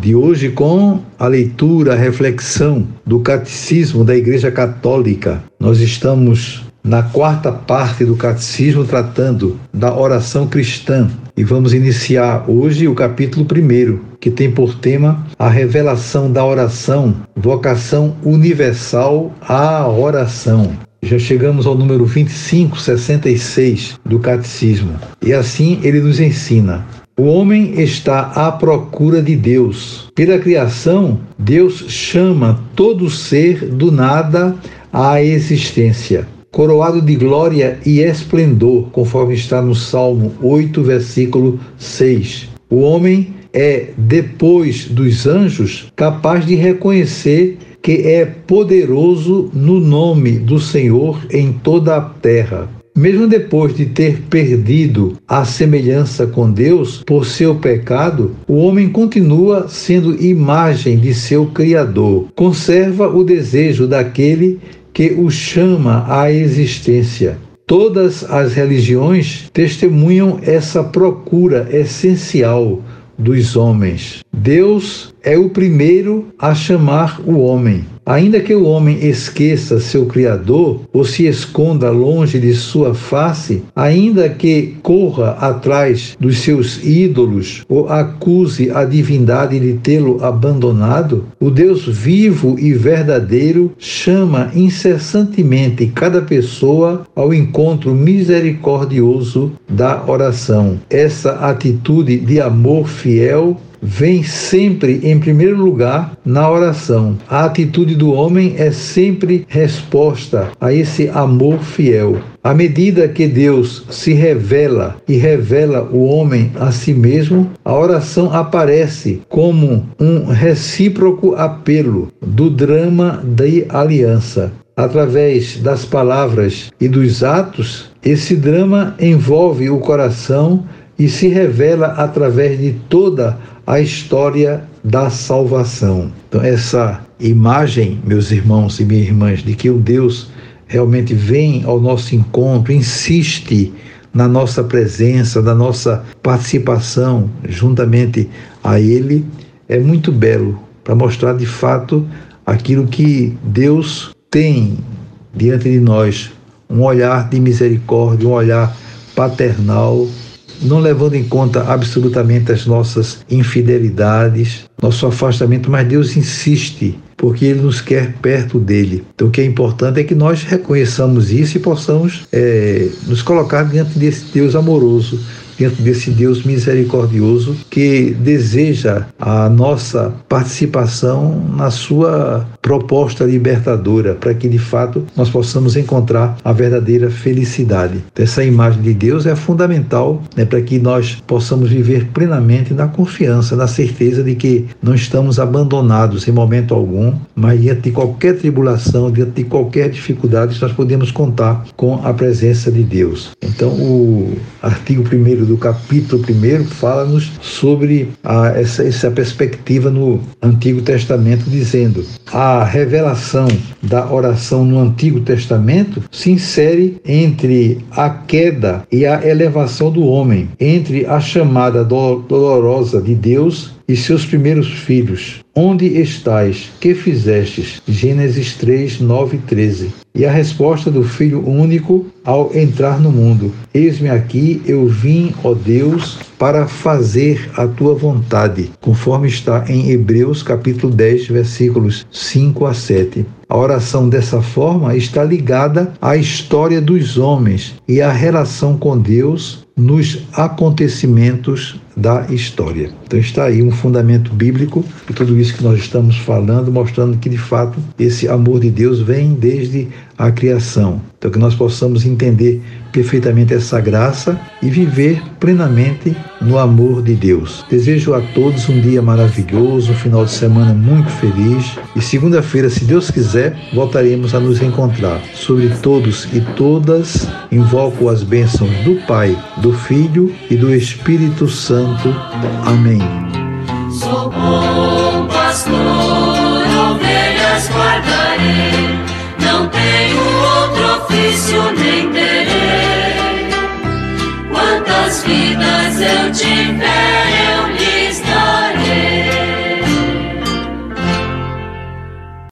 de hoje com a leitura, a reflexão do Catecismo da Igreja Católica. Nós estamos na quarta parte do Catecismo tratando da oração cristã e vamos iniciar hoje o capítulo primeiro, que tem por tema a revelação da oração, vocação universal à oração. Já chegamos ao número 2566 do Catecismo. E assim ele nos ensina: o homem está à procura de Deus. Pela criação, Deus chama todo ser do nada à existência. Coroado de glória e esplendor, conforme está no Salmo 8, versículo 6. O homem é, depois dos anjos, capaz de reconhecer que é poderoso no nome do Senhor em toda a terra. Mesmo depois de ter perdido a semelhança com Deus por seu pecado, o homem continua sendo imagem de seu Criador. Conserva o desejo daquele que o chama à existência. Todas as religiões testemunham essa procura essencial dos homens. Deus é o primeiro a chamar o homem. Ainda que o homem esqueça seu Criador ou se esconda longe de sua face, ainda que corra atrás dos seus ídolos ou acuse a divindade de tê-lo abandonado, o Deus vivo e verdadeiro chama incessantemente cada pessoa ao encontro misericordioso da oração. Essa atitude de amor fiel vem sempre em primeiro lugar na oração. A atitude do homem é sempre resposta a esse amor fiel. À medida que Deus se revela e revela o homem a si mesmo, a oração aparece como um recíproco apelo do drama de aliança. Através das palavras e dos atos, esse drama envolve o coração e se revela através de toda a história da salvação. Então, essa imagem, meus irmãos e minhas irmãs, de que o Deus realmente vem ao nosso encontro, insiste na nossa presença, na nossa participação juntamente a Ele, é muito belo para mostrar de fato aquilo que Deus tem diante de nós, um olhar de misericórdia, um olhar paternal, não levando em conta absolutamente as nossas infidelidades, nosso afastamento, mas Deus insiste, porque Ele nos quer perto dele. Então, o que é importante é que nós reconheçamos isso e possamos é, nos colocar diante desse Deus amoroso, diante desse Deus misericordioso que deseja a nossa participação na sua proposta libertadora, para que de fato nós possamos encontrar a verdadeira felicidade. Essa imagem de Deus é fundamental né, para que nós possamos viver plenamente na confiança, na certeza de que não estamos abandonados em momento algum, mas diante de qualquer tribulação, diante de qualquer dificuldade, nós podemos contar com a presença de Deus. Então, o artigo 1 do capítulo 1 fala-nos sobre a, essa, essa perspectiva no Antigo Testamento, dizendo: a revelação da oração no Antigo Testamento se insere entre a queda e a elevação do homem, entre a chamada dolorosa de Deus e seus primeiros filhos. Onde estais? Que fizestes? Gênesis 3, 9 e 13. E a resposta do Filho único ao entrar no mundo: Eis-me aqui, eu vim, ó Deus, para fazer a tua vontade, conforme está em Hebreus capítulo 10, versículos 5 a 7. A oração dessa forma está ligada à história dos homens e à relação com Deus nos acontecimentos da história. Então está aí um fundamento bíblico de tudo isso que nós estamos falando, mostrando que de fato esse amor de Deus vem desde a criação. Então, que nós possamos entender perfeitamente essa graça e viver plenamente no amor de Deus. Desejo a todos um dia maravilhoso, um final de semana muito feliz e segunda-feira, se Deus quiser, voltaremos a nos encontrar. Sobre todos e todas, invoco as bênçãos do Pai, do Filho e do Espírito Santo. Amém. Sou bom pastor, ovelhas guardarei, não tenho outro ofício nem terei. Quantas vidas eu tiver